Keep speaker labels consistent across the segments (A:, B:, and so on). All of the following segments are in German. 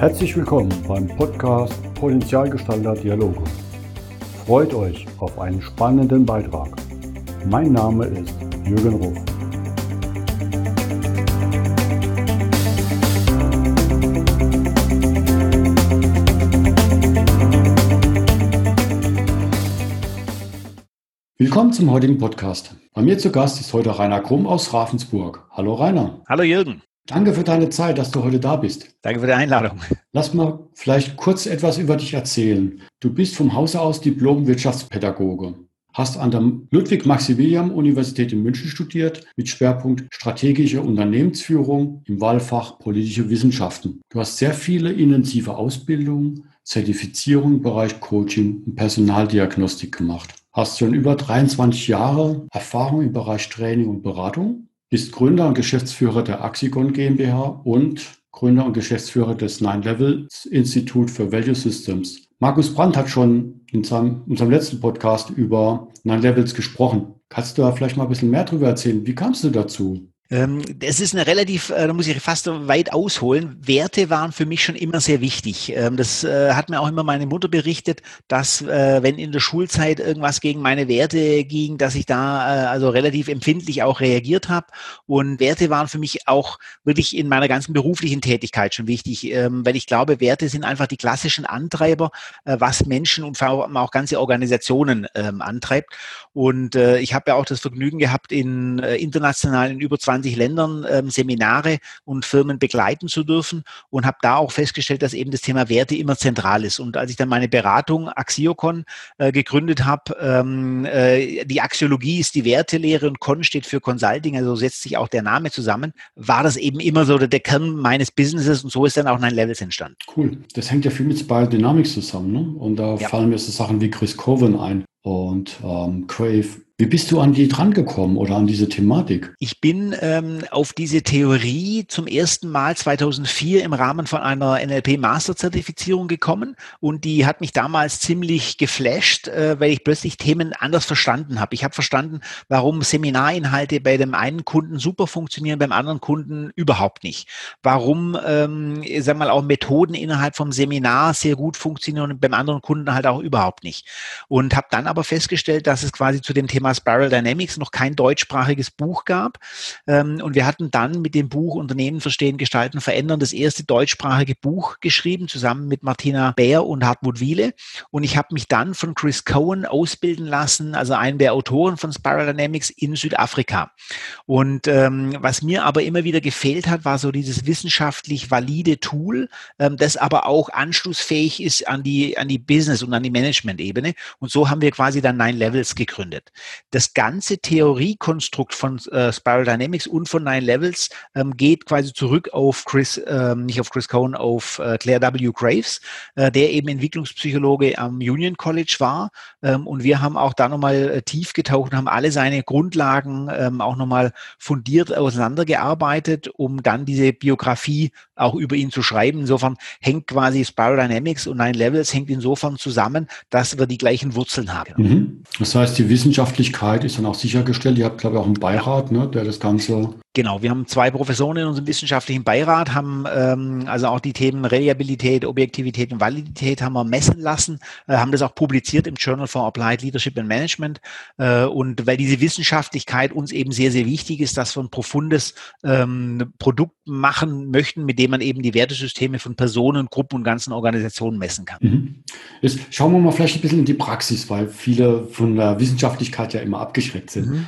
A: Herzlich willkommen beim Podcast Potenzialgestalter Dialoge. Freut euch auf einen spannenden Beitrag. Mein Name ist Jürgen Ruf. Willkommen zum heutigen Podcast. Bei mir zu Gast ist heute Rainer Krumm aus Ravensburg. Hallo Rainer.
B: Hallo Jürgen.
A: Danke für deine Zeit, dass du heute da bist.
B: Danke für die Einladung.
A: Lass mal vielleicht kurz etwas über dich erzählen. Du bist vom Hause aus Diplom-Wirtschaftspädagoge, hast an der Ludwig-Maximilian-Universität in München studiert mit Schwerpunkt strategische Unternehmensführung im Wahlfach politische Wissenschaften. Du hast sehr viele intensive Ausbildungen, Zertifizierungen im Bereich Coaching und Personaldiagnostik gemacht. Hast schon über 23 Jahre Erfahrung im Bereich Training und Beratung ist Gründer und Geschäftsführer der Axigon GmbH und Gründer und Geschäftsführer des Nine Levels Institut für Value Systems. Markus Brandt hat schon in seinem, unserem letzten Podcast über Nine Levels gesprochen. Kannst du da vielleicht mal ein bisschen mehr darüber erzählen? Wie kamst du dazu?
B: Ähm, es ist eine relativ, äh, da muss ich fast weit ausholen. Werte waren für mich schon immer sehr wichtig. Ähm, das äh, hat mir auch immer meine Mutter berichtet, dass äh, wenn in der Schulzeit irgendwas gegen meine Werte ging, dass ich da also relativ empfindlich auch reagiert habe. Und Werte waren für mich auch wirklich in meiner ganzen beruflichen Tätigkeit schon wichtig, ähm, weil ich glaube, Werte sind einfach die klassischen Antreiber, was Menschen und auch ganze Organisationen antreibt. Und ich habe ja auch das Vergnügen gehabt, in internationalen über 20 20 Ländern ähm, Seminare und Firmen begleiten zu dürfen und habe da auch festgestellt, dass eben das Thema Werte immer zentral ist. Und als ich dann meine Beratung Axiocon äh, gegründet habe, ähm, äh, die Axiologie ist die Wertelehre und Con steht für Consulting, also setzt sich auch der Name zusammen, war das eben immer so der Kern meines Businesses und so ist dann auch Nine Levels entstanden.
A: Cool. Das hängt ja viel mit Spiral Dynamics zusammen. Ne? Und da ja. fallen mir so Sachen wie Chris Coven ein und ähm, Crave wie bist du an die drangekommen oder an diese Thematik?
B: Ich bin ähm, auf diese Theorie zum ersten Mal 2004 im Rahmen von einer NLP-Master-Zertifizierung gekommen und die hat mich damals ziemlich geflasht, äh, weil ich plötzlich Themen anders verstanden habe. Ich habe verstanden, warum Seminarinhalte bei dem einen Kunden super funktionieren, beim anderen Kunden überhaupt nicht. Warum, ähm, sag mal, auch Methoden innerhalb vom Seminar sehr gut funktionieren und beim anderen Kunden halt auch überhaupt nicht. Und habe dann aber festgestellt, dass es quasi zu dem Thema Thema Spiral Dynamics noch kein deutschsprachiges Buch gab. Ähm, und wir hatten dann mit dem Buch Unternehmen verstehen, gestalten, verändern das erste deutschsprachige Buch geschrieben, zusammen mit Martina Bär und Hartmut Wiele. Und ich habe mich dann von Chris Cohen ausbilden lassen, also einen der Autoren von Spiral Dynamics in Südafrika. Und ähm, was mir aber immer wieder gefehlt hat, war so dieses wissenschaftlich valide Tool, ähm, das aber auch anschlussfähig ist an die, an die Business- und an die Management-Ebene. Und so haben wir quasi dann Nine Levels gegründet das ganze Theoriekonstrukt von äh, Spiral Dynamics und von Nine Levels ähm, geht quasi zurück auf Chris, ähm, nicht auf Chris Cohn, auf äh, Claire W. Graves, äh, der eben Entwicklungspsychologe am Union College war. Ähm, und wir haben auch da nochmal äh, tief getaucht und haben alle seine Grundlagen ähm, auch nochmal fundiert auseinandergearbeitet, um dann diese Biografie auch über ihn zu schreiben. Insofern hängt quasi Spiral Dynamics und Nine Levels hängt insofern zusammen, dass wir die gleichen Wurzeln haben.
A: Mhm. Das heißt, die wissenschaftliche Öffentlichkeit ist dann auch sichergestellt. Ihr habt, glaube ich, auch einen Beirat, ne, der das Ganze
B: Genau, wir haben zwei Professoren in unserem wissenschaftlichen Beirat, haben ähm, also auch die Themen Reliabilität, Objektivität und Validität haben wir messen lassen, äh, haben das auch publiziert im Journal for Applied Leadership and Management. Äh, und weil diese Wissenschaftlichkeit uns eben sehr, sehr wichtig ist, dass wir ein profundes ähm, Produkt machen möchten, mit dem man eben die Wertesysteme von Personen, Gruppen und ganzen Organisationen messen kann. Mhm.
A: Jetzt schauen wir mal vielleicht ein bisschen in die Praxis, weil viele von der Wissenschaftlichkeit ja immer abgeschreckt sind. Mhm.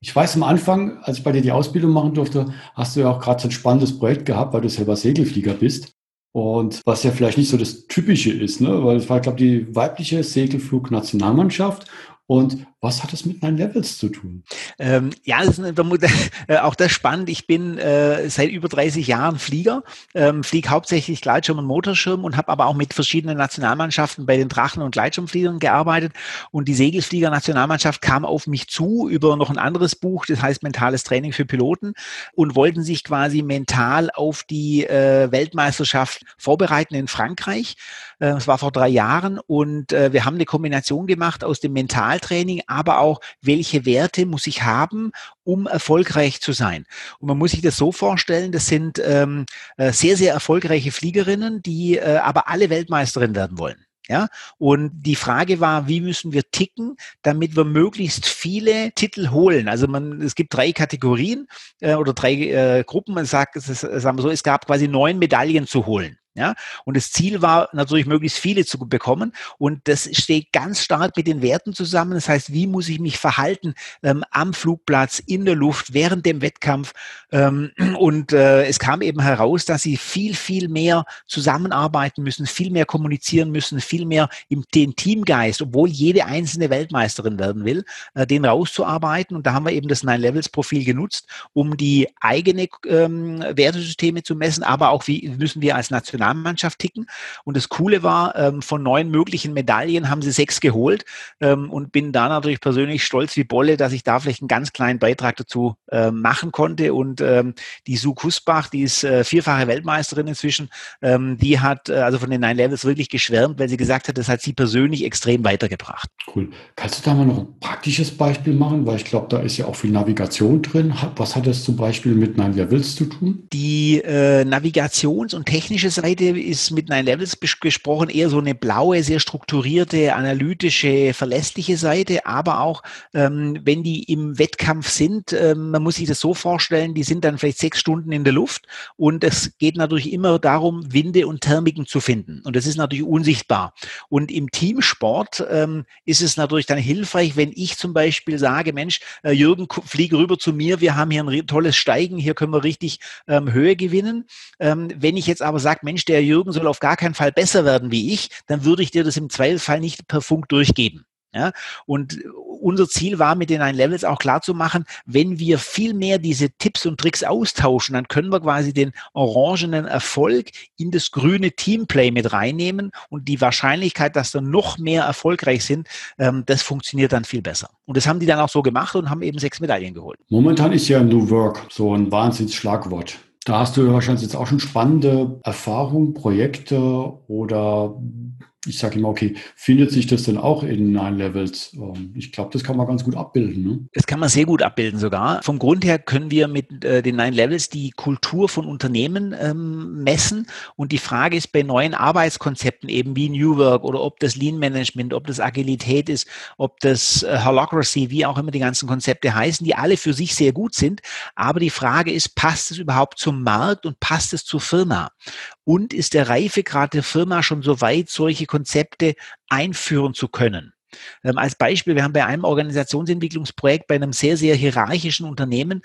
A: Ich weiß am Anfang, als ich bei dir die Ausbildung machen durfte, hast du ja auch gerade so ein spannendes Projekt gehabt, weil du selber Segelflieger bist. Und was ja vielleicht nicht so das Typische ist, ne? weil es war, glaube ich, die weibliche Segelflugnationalmannschaft und was hat das mit Nine Levels zu tun?
B: Ähm, ja, das ist äh, auch das spannend. Ich bin äh, seit über 30 Jahren Flieger, ähm, fliege hauptsächlich Gleitschirm und Motorschirm und habe aber auch mit verschiedenen Nationalmannschaften bei den Drachen- und Gleitschirmfliegern gearbeitet. Und die Segelflieger-Nationalmannschaft kam auf mich zu über noch ein anderes Buch, das heißt Mentales Training für Piloten und wollten sich quasi mental auf die äh, Weltmeisterschaft vorbereiten in Frankreich. Äh, das war vor drei Jahren und äh, wir haben eine Kombination gemacht aus dem Mentaltraining aber auch, welche Werte muss ich haben, um erfolgreich zu sein. Und man muss sich das so vorstellen, das sind ähm, äh, sehr, sehr erfolgreiche Fliegerinnen, die äh, aber alle Weltmeisterin werden wollen. Ja, und die Frage war, wie müssen wir ticken, damit wir möglichst viele Titel holen? Also man, es gibt drei Kategorien äh, oder drei äh, Gruppen. Man sagt, es ist, sagen wir so, es gab quasi neun Medaillen zu holen. Ja, und das Ziel war natürlich möglichst viele zu bekommen. Und das steht ganz stark mit den Werten zusammen. Das heißt, wie muss ich mich verhalten ähm, am Flugplatz, in der Luft, während dem Wettkampf? Ähm, und äh, es kam eben heraus, dass sie viel, viel mehr zusammenarbeiten müssen, viel mehr kommunizieren müssen, viel mehr im den Teamgeist, obwohl jede einzelne Weltmeisterin werden will, äh, den rauszuarbeiten. Und da haben wir eben das Nine-Levels-Profil genutzt, um die eigene ähm, Wertesysteme zu messen, aber auch wie müssen wir als Nation Nationalmannschaft ticken. Und das Coole war, ähm, von neun möglichen Medaillen haben sie sechs geholt ähm, und bin da natürlich persönlich stolz wie Bolle, dass ich da vielleicht einen ganz kleinen Beitrag dazu äh, machen konnte. Und ähm, die Sue Kusbach, die ist äh, vierfache Weltmeisterin inzwischen, ähm, die hat äh, also von den Nine Levels wirklich geschwärmt, weil sie gesagt hat, das hat sie persönlich extrem weitergebracht.
A: Cool. Kannst du da mal noch ein praktisches Beispiel machen? Weil ich glaube, da ist ja auch viel Navigation drin. Was hat das zum Beispiel mit Nine Levels zu tun?
B: Die äh, Navigations- und technische Seite Seite ist mit Nine Levels gesprochen eher so eine blaue, sehr strukturierte, analytische, verlässliche Seite, aber auch ähm, wenn die im Wettkampf sind, ähm, man muss sich das so vorstellen, die sind dann vielleicht sechs Stunden in der Luft. Und es geht natürlich immer darum, Winde und Thermiken zu finden. Und das ist natürlich unsichtbar. Und im Teamsport ähm, ist es natürlich dann hilfreich, wenn ich zum Beispiel sage, Mensch, äh, Jürgen, fliege rüber zu mir, wir haben hier ein tolles Steigen, hier können wir richtig ähm, Höhe gewinnen. Ähm, wenn ich jetzt aber sage, Mensch, Mensch, der Jürgen soll auf gar keinen Fall besser werden wie ich, dann würde ich dir das im Zweifelsfall nicht per Funk durchgeben. Ja, und unser Ziel war mit den Nine Levels auch klar zu machen, wenn wir viel mehr diese Tipps und Tricks austauschen, dann können wir quasi den orangenen Erfolg in das grüne Teamplay mit reinnehmen und die Wahrscheinlichkeit, dass wir noch mehr erfolgreich sind, ähm, das funktioniert dann viel besser. Und das haben die dann auch so gemacht und haben eben sechs Medaillen geholt.
A: Momentan ist ja New Work so ein Wahnsinnsschlagwort. Da hast du wahrscheinlich jetzt auch schon spannende Erfahrungen, Projekte oder ich sage immer, okay, findet sich das denn auch in Nine Levels? Ähm, ich glaube, das kann man ganz gut abbilden. Ne?
B: Das kann man sehr gut abbilden sogar. Vom Grund her können wir mit äh, den Nine Levels die Kultur von Unternehmen ähm, messen. Und die Frage ist bei neuen Arbeitskonzepten eben wie New Work oder ob das Lean Management, ob das Agilität ist, ob das äh, Holacracy, wie auch immer die ganzen Konzepte heißen, die alle für sich sehr gut sind. Aber die Frage ist, passt es überhaupt zum Markt und passt es zur Firma? Und ist der Reifegrad der Firma schon so weit, solche Konzepte einführen zu können. Ähm, als Beispiel, wir haben bei einem Organisationsentwicklungsprojekt bei einem sehr, sehr hierarchischen Unternehmen,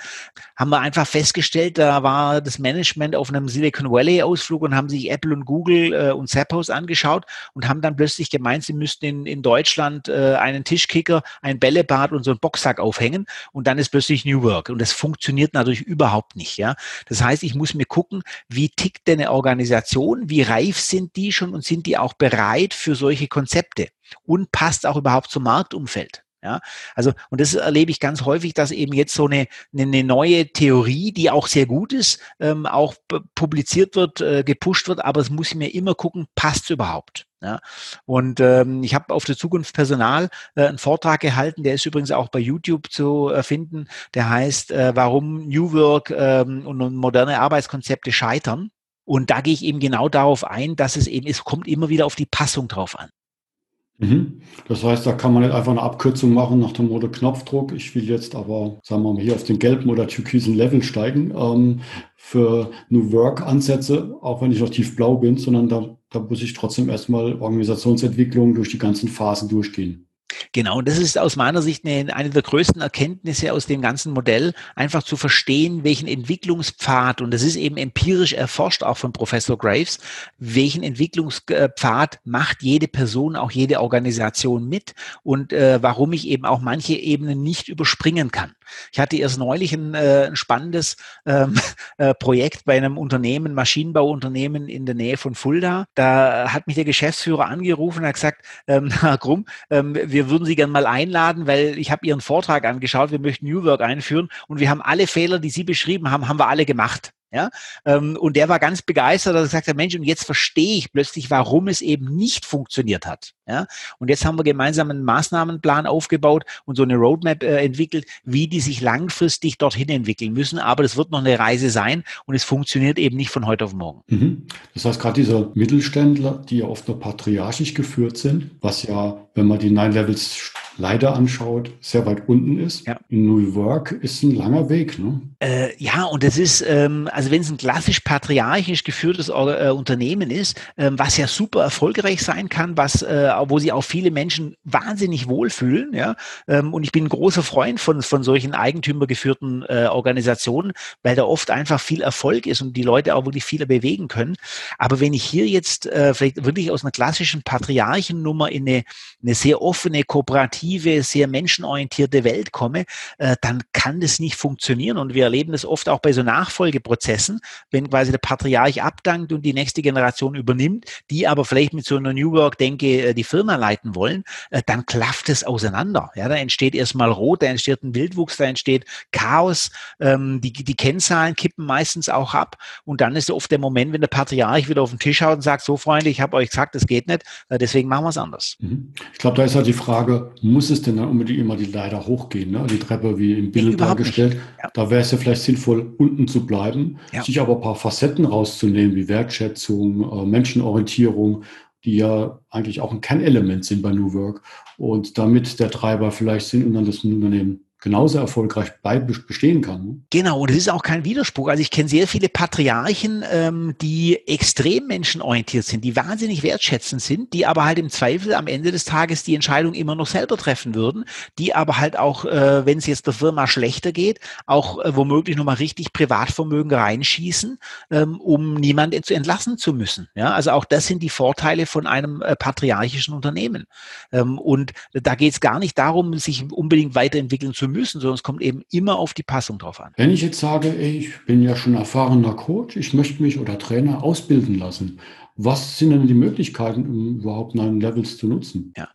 B: haben wir einfach festgestellt, da war das Management auf einem Silicon Valley Ausflug und haben sich Apple und Google äh, und Zappos angeschaut und haben dann plötzlich gemeint, sie müssten in, in Deutschland äh, einen Tischkicker, ein Bällebad und so einen Boxsack aufhängen und dann ist plötzlich New Work und das funktioniert natürlich überhaupt nicht, ja. Das heißt, ich muss mir gucken, wie tickt denn eine Organisation, wie reif sind die schon und sind die auch bereit für solche Konzepte? Und passt auch überhaupt zum Marktumfeld. Ja, also, und das erlebe ich ganz häufig, dass eben jetzt so eine, eine neue Theorie, die auch sehr gut ist, ähm, auch publiziert wird, äh, gepusht wird, aber es muss ich mir immer gucken, passt es überhaupt. Ja, und ähm, ich habe auf der Zukunft Personal äh, einen Vortrag gehalten, der ist übrigens auch bei YouTube zu äh, finden, der heißt, äh, warum New Work ähm, und moderne Arbeitskonzepte scheitern. Und da gehe ich eben genau darauf ein, dass es eben, es kommt immer wieder auf die Passung drauf an.
A: Mhm. Das heißt, da kann man nicht einfach eine Abkürzung machen nach dem Motto Knopfdruck. Ich will jetzt aber, sagen wir mal, hier auf den gelben oder türkisen Level steigen ähm, für New Work-Ansätze, auch wenn ich noch tiefblau bin, sondern da, da muss ich trotzdem erstmal Organisationsentwicklung durch die ganzen Phasen durchgehen.
B: Genau, und das ist aus meiner Sicht eine, eine der größten Erkenntnisse aus dem ganzen Modell, einfach zu verstehen, welchen Entwicklungspfad, und das ist eben empirisch erforscht auch von Professor Graves, welchen Entwicklungspfad macht jede Person, auch jede Organisation mit und äh, warum ich eben auch manche Ebenen nicht überspringen kann. Ich hatte erst neulich ein, äh, ein spannendes ähm, äh, Projekt bei einem Unternehmen, Maschinenbauunternehmen in der Nähe von Fulda. Da hat mich der Geschäftsführer angerufen und hat gesagt, ähm, Herr Grumm, ähm, wir würden Sie gerne mal einladen, weil ich habe Ihren Vortrag angeschaut, wir möchten New Work einführen und wir haben alle Fehler, die Sie beschrieben haben, haben wir alle gemacht. Ja? Ähm, und der war ganz begeistert, dass er gesagt hat, Mensch, und jetzt verstehe ich plötzlich, warum es eben nicht funktioniert hat. Ja? Und jetzt haben wir gemeinsam einen Maßnahmenplan aufgebaut und so eine Roadmap äh, entwickelt, wie die sich langfristig dorthin entwickeln müssen. Aber das wird noch eine Reise sein und es funktioniert eben nicht von heute auf morgen.
A: Mhm. Das heißt, gerade diese Mittelständler, die ja oft nur patriarchisch geführt sind, was ja, wenn man die Nine Levels leider anschaut, sehr weit unten ist. Ja. In New Work ist ein langer Weg. Ne?
B: Äh, ja, und das ist, ähm, also wenn es ein klassisch patriarchisch geführtes äh, Unternehmen ist, äh, was ja super erfolgreich sein kann, was, äh, wo sich auch viele Menschen wahnsinnig wohlfühlen, ja, ähm, und ich bin ein großer Freund von, von solchen eigentümergeführten äh, Organisationen, weil da oft einfach viel Erfolg ist und die Leute auch wirklich viel bewegen können. Aber wenn ich hier jetzt äh, vielleicht wirklich aus einer klassischen Patriarchennummer in eine, eine sehr offene, kooperative kreative, sehr menschenorientierte Welt komme, äh, dann kann das nicht funktionieren. Und wir erleben das oft auch bei so Nachfolgeprozessen, wenn quasi der Patriarch abdankt und die nächste Generation übernimmt, die aber vielleicht mit so einer New Work-Denke äh, die Firma leiten wollen, äh, dann klafft es auseinander. Ja, da entsteht erstmal Rot, da entsteht ein Wildwuchs, da entsteht Chaos, ähm, die, die Kennzahlen kippen meistens auch ab. Und dann ist oft der Moment, wenn der Patriarch wieder auf den Tisch haut und sagt, so Freunde, ich habe euch gesagt, das geht nicht, äh, deswegen machen wir es anders.
A: Mhm. Ich glaube, da ist halt die Frage, muss es denn dann unbedingt immer die Leiter hochgehen, ne? die Treppe wie im Bild dargestellt. Ja. Da wäre es ja vielleicht sinnvoll, unten zu bleiben, ja. sich aber ein paar Facetten rauszunehmen, wie Wertschätzung, äh, Menschenorientierung, die ja eigentlich auch ein Kernelement sind bei New Work. Und damit der Treiber vielleicht sind und dann das Unternehmen genauso erfolgreich bei bestehen kann. Ne?
B: Genau, und es ist auch kein Widerspruch. Also ich kenne sehr viele Patriarchen, ähm, die extrem menschenorientiert sind, die wahnsinnig wertschätzend sind, die aber halt im Zweifel am Ende des Tages die Entscheidung immer noch selber treffen würden, die aber halt auch, äh, wenn es jetzt der Firma schlechter geht, auch äh, womöglich nochmal richtig Privatvermögen reinschießen, ähm, um niemanden zu entlassen zu müssen. Ja, also auch das sind die Vorteile von einem äh, patriarchischen Unternehmen. Ähm, und da geht es gar nicht darum, sich unbedingt weiterentwickeln zu müssen müssen, sondern es kommt eben immer auf die Passung drauf an.
A: Wenn ich jetzt sage, ich bin ja schon erfahrener Coach, ich möchte mich oder Trainer ausbilden lassen, was sind denn die Möglichkeiten, um überhaupt neuen Levels zu nutzen?
B: Ja,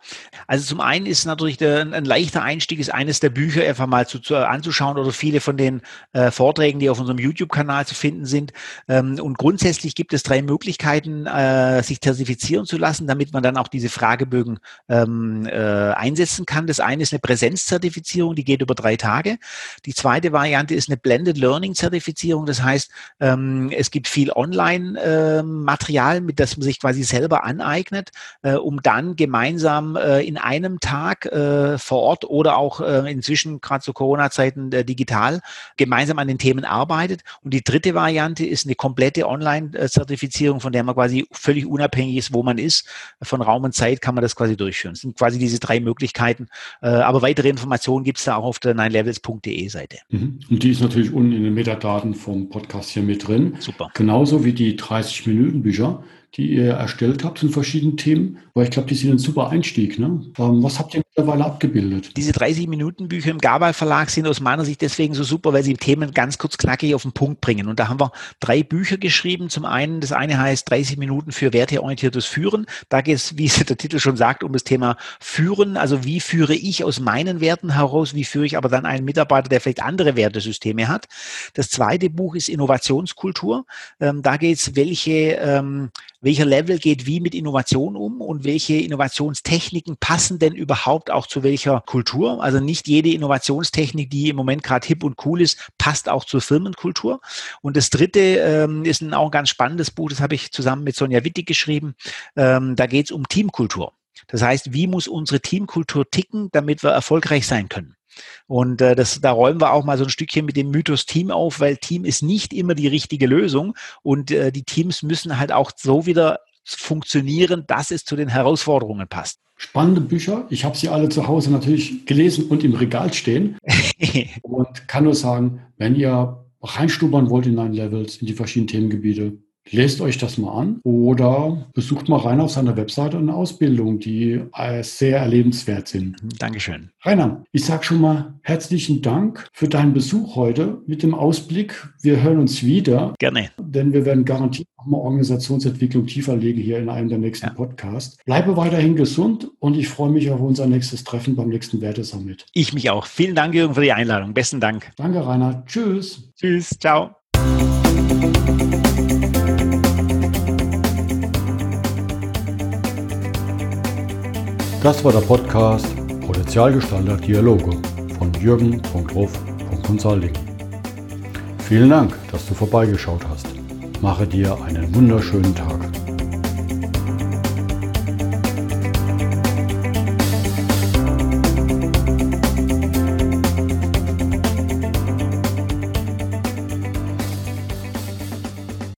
B: also zum einen ist natürlich der, ein leichter Einstieg, ist eines der Bücher einfach mal zu, zu anzuschauen oder viele von den äh, Vorträgen, die auf unserem YouTube-Kanal zu finden sind. Ähm, und grundsätzlich gibt es drei Möglichkeiten, äh, sich zertifizieren zu lassen, damit man dann auch diese Fragebögen ähm, äh, einsetzen kann. Das eine ist eine Präsenzzertifizierung, die geht über drei Tage. Die zweite Variante ist eine Blended Learning Zertifizierung. Das heißt, ähm, es gibt viel Online-Material ähm, mit das man sich quasi selber aneignet, äh, um dann gemeinsam äh, in einem Tag äh, vor Ort oder auch äh, inzwischen gerade zu Corona-Zeiten äh, digital gemeinsam an den Themen arbeitet. Und die dritte Variante ist eine komplette Online-Zertifizierung, von der man quasi völlig unabhängig ist, wo man ist. Von Raum und Zeit kann man das quasi durchführen. Das sind quasi diese drei Möglichkeiten. Äh, aber weitere Informationen gibt es da auch auf der ninelevels.de Seite.
A: Mhm. Und die ist natürlich unten in den Metadaten vom Podcast hier mit drin. Super. Genauso wie die 30 Minuten Bücher die ihr erstellt habt in verschiedenen Themen, weil ich glaube, die sind ein super Einstieg. Ne? Ähm, was habt ihr mittlerweile abgebildet?
B: Diese 30-Minuten-Bücher im Gabal Verlag sind aus meiner Sicht deswegen so super, weil sie Themen ganz kurz knackig auf den Punkt bringen. Und da haben wir drei Bücher geschrieben. Zum einen, das eine heißt 30 Minuten für werteorientiertes Führen. Da geht es, wie es der Titel schon sagt, um das Thema Führen. Also wie führe ich aus meinen Werten heraus? Wie führe ich aber dann einen Mitarbeiter, der vielleicht andere Wertesysteme hat? Das zweite Buch ist Innovationskultur. Ähm, da geht es, welche ähm, welcher Level geht wie mit Innovation um und welche Innovationstechniken passen denn überhaupt auch zu welcher Kultur. Also nicht jede Innovationstechnik, die im Moment gerade hip und cool ist, passt auch zur Firmenkultur. Und das dritte ähm, ist ein, auch ein ganz spannendes Buch, das habe ich zusammen mit Sonja Wittig geschrieben. Ähm, da geht es um Teamkultur. Das heißt, wie muss unsere Teamkultur ticken, damit wir erfolgreich sein können? Und äh, das, da räumen wir auch mal so ein Stückchen mit dem Mythos Team auf, weil Team ist nicht immer die richtige Lösung und äh, die Teams müssen halt auch so wieder funktionieren, dass es zu den Herausforderungen passt.
A: Spannende Bücher. Ich habe sie alle zu Hause natürlich gelesen und im Regal stehen. und kann nur sagen, wenn ihr reinstubern wollt in Nine Levels, in die verschiedenen Themengebiete, Lest euch das mal an oder besucht mal rein auf seiner Webseite eine Ausbildung, die äh, sehr erlebenswert sind.
B: Dankeschön.
A: Rainer, ich sage schon mal herzlichen Dank für deinen Besuch heute mit dem Ausblick. Wir hören uns wieder.
B: Gerne.
A: Denn wir werden garantiert auch mal Organisationsentwicklung tiefer legen hier in einem der nächsten ja. Podcasts. Bleibe weiterhin gesund und ich freue mich auf unser nächstes Treffen beim nächsten Wertesummit.
B: Ich mich auch. Vielen Dank, Jürgen, für die Einladung. Besten Dank.
A: Danke, Rainer. Tschüss.
B: Tschüss. Ciao.
A: Das war der Podcast Potenzialgestalter Dialoge von jürgen.ruf.consulting. Vielen Dank, dass du vorbeigeschaut hast. Mache dir einen wunderschönen Tag.